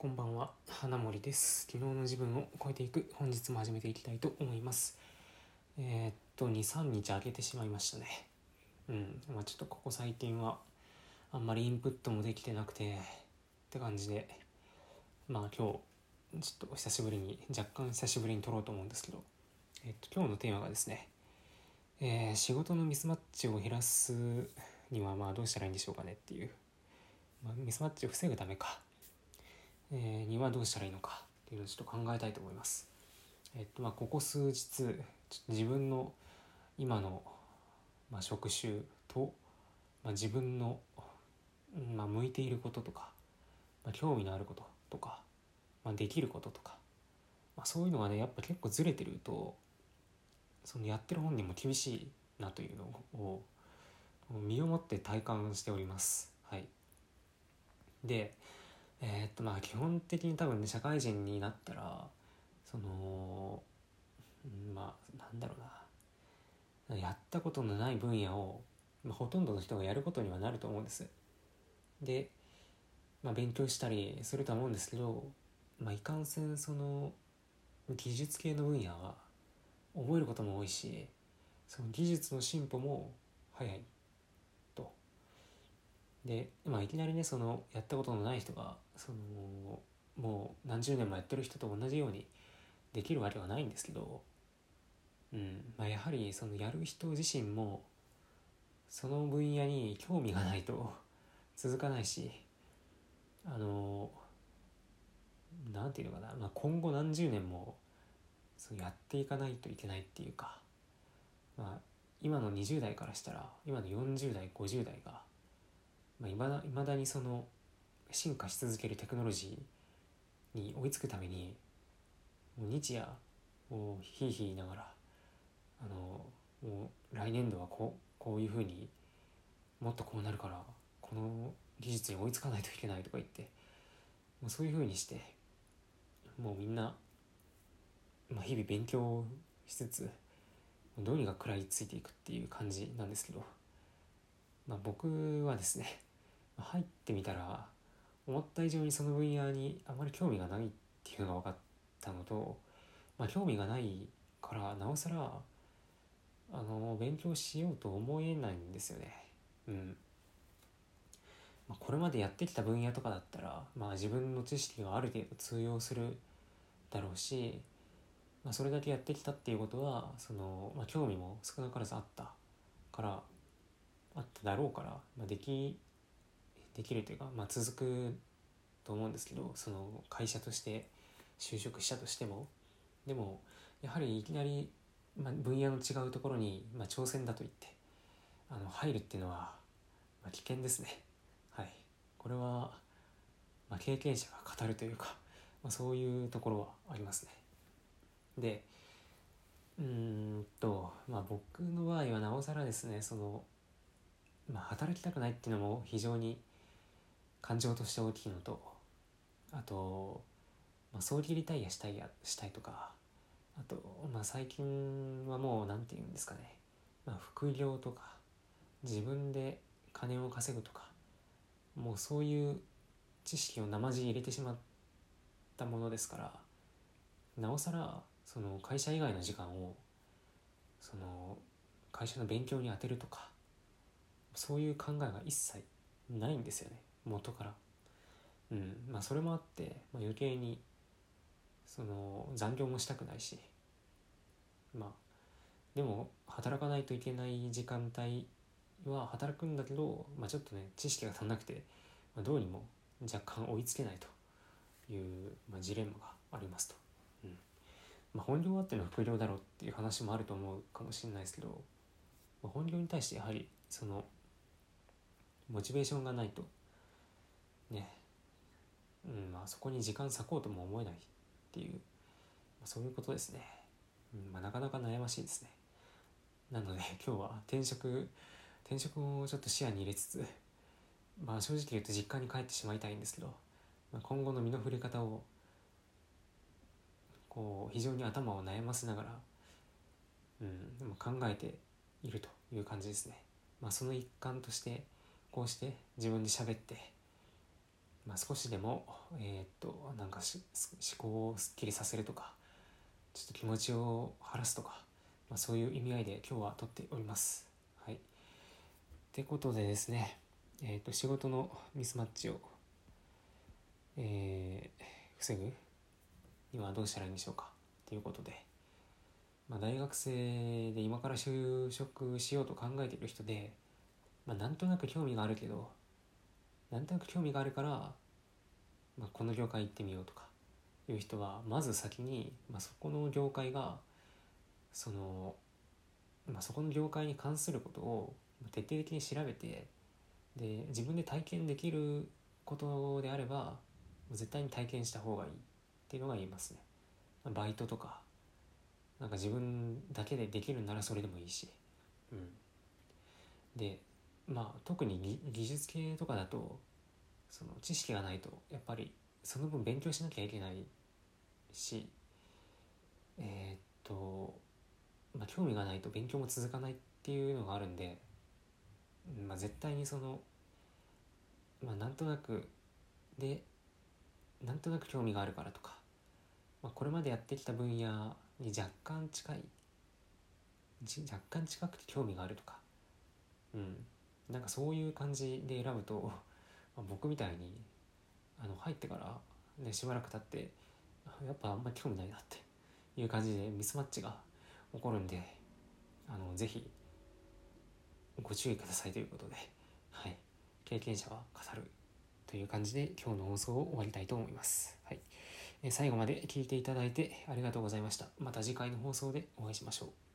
こんばんは。花森です。昨日の自分を超えていく。本日も始めていきたいと思います。えー、っと23日空けてしまいましたね。うん。まあちょっとここ最近はあんまりインプットもできてなくてって感じで。まあ今日ちょっと久しぶりに若干久しぶりに撮ろうと思うんですけど。えっと今日のテーマがですねえー、仕事のミスマッチを減らすにはまあどうしたらいいんでしょうかねっていう、まあ、ミスマッチを防ぐためか。えー、にはどうしたらいいのかっていうのをちょっと考えたいと思います。えっとまあ、ここ数日ちょっと自分の今の、まあ、職種と、まあ、自分の、まあ、向いていることとか、まあ、興味のあることとか、まあ、できることとか、まあ、そういうのがねやっぱ結構ずれてるとそのやってる本人も厳しいなというのを身をもって体感しております。はい、でえー、っとまあ基本的に多分ね社会人になったらそのまあなんだろうなやったことのない分野を、まあ、ほとんどの人がやることにはなると思うんです。で、まあ、勉強したりするとは思うんですけど、まあ、いかんせんその技術系の分野は覚えることも多いしその技術の進歩も早いで、まあ、いきなりねそのやったことのない人がそのもう何十年もやってる人と同じようにできるわけはないんですけど、うんまあ、やはりそのやる人自身もその分野に興味がないと続かないしあのなんていうのかな、まあ、今後何十年もそうやっていかないといけないっていうか、まあ、今の20代からしたら今の40代50代がまあ、いまだ未だにその進化し続けるテクノロジーに追いつくためにもう日夜もうひいひい言いながらあのもう来年度はこうこういうふうにもっとこうなるからこの技術に追いつかないといけないとか言ってもうそういうふうにしてもうみんな、まあ、日々勉強しつつどうにか食らいついていくっていう感じなんですけど、まあ、僕はですね入ってみたら思った以上にその分野にあまり興味がないっていうのが分かったのと、まあ、興味がないからなおさらあの勉強しようと思えないんですよね。うんまあ、これまでやってきた分野とかだったら、まあ、自分の知識がある程度通用するだろうし、まあ、それだけやってきたっていうことはその、まあ、興味も少なからずあったからあっただろうから、まあ、できできるというか、まあ、続くと思うんですけどその会社として就職したとしてもでもやはりいきなり、まあ、分野の違うところに、まあ、挑戦だと言ってあの入るっていうのは、まあ、危険ですね。はい。これは、まあ、経験者が語るというか、まあ、そういうところはありますね。でうんとまあ僕の場合はなおさらですねそのまあ働きたくないっていうのも非常に感情として大きいのとあと、まあ、早期リタイアしたいやしたいとかあと、まあ、最近はもう何て言うんですかね、まあ、副業とか自分で金を稼ぐとかもうそういう知識を生地入れてしまったものですからなおさらその会社以外の時間をその会社の勉強に充てるとかそういう考えが一切ないんですよね。元から。うんまあそれもあって、まあ、余計にその残業もしたくないし。まあでも働かないといけない時間帯は働くんだけど、まあ、ちょっとね知識が足んなくて、まあ、どうにも若干追いつけないという、まあ、ジレンマがありますと。うん。まあ、本業はっての副業だろうっていう話もあると思うかもしれないですけど、まあ、本業に対してやはりそのモチベーションがないと。ね。うんまあそこに時間割こうとも思えないっていう、まあ、そういうことですね、うんまあ、なかなか悩ましいですね。なので 今日は転職転職をちょっと視野に入れつつまあ正直言うと実家に帰ってしまいたいんですけど、まあ、今後の身の振り方をこう非常に頭を悩ませながら、うん、でも考えているという感じですね。まあ、その一環としてこうして自分で喋ってまあ、少しでもえー、っとなんか思考をすっきりさせるとかちょっと気持ちを晴らすとか、まあ、そういう意味合いで今日は撮っております。はい。ってことでですね、えっ、と仕事のミスマッチを、えー、防ぐにはどうしたらいいんでしょうかということで、まあ、大学生で今から就職しようと考えている人で、まあ、なんとなく興味があるけどなんとなく興味があるから、まあ、この業界行ってみようとかいう人はまず先に、まあ、そこの業界がその、まあ、そこの業界に関することを徹底的に調べてで自分で体験できることであれば絶対に体験した方がいいっていうのが言いますね。バイトとかなんか自分だけでできるならそれでもいいし。うん、でまあ特に技術系とかだとその知識がないとやっぱりその分勉強しなきゃいけないしえー、っと、まあ、興味がないと勉強も続かないっていうのがあるんで、まあ、絶対にその、まあ、なんとなくでなんとなく興味があるからとか、まあ、これまでやってきた分野に若干近い若干近くて興味があるとかうん。なんかそういう感じで選ぶと、まあ、僕みたいにあの入ってから、ね、しばらく経ってやっぱあんまり興味ないなっていう感じでミスマッチが起こるんであのぜひご注意くださいということで、はい、経験者は語るという感じで今日の放送を終わりたいと思います。はい、最後まで聞いていただいてありがとうございました。また次回の放送でお会いしましょう。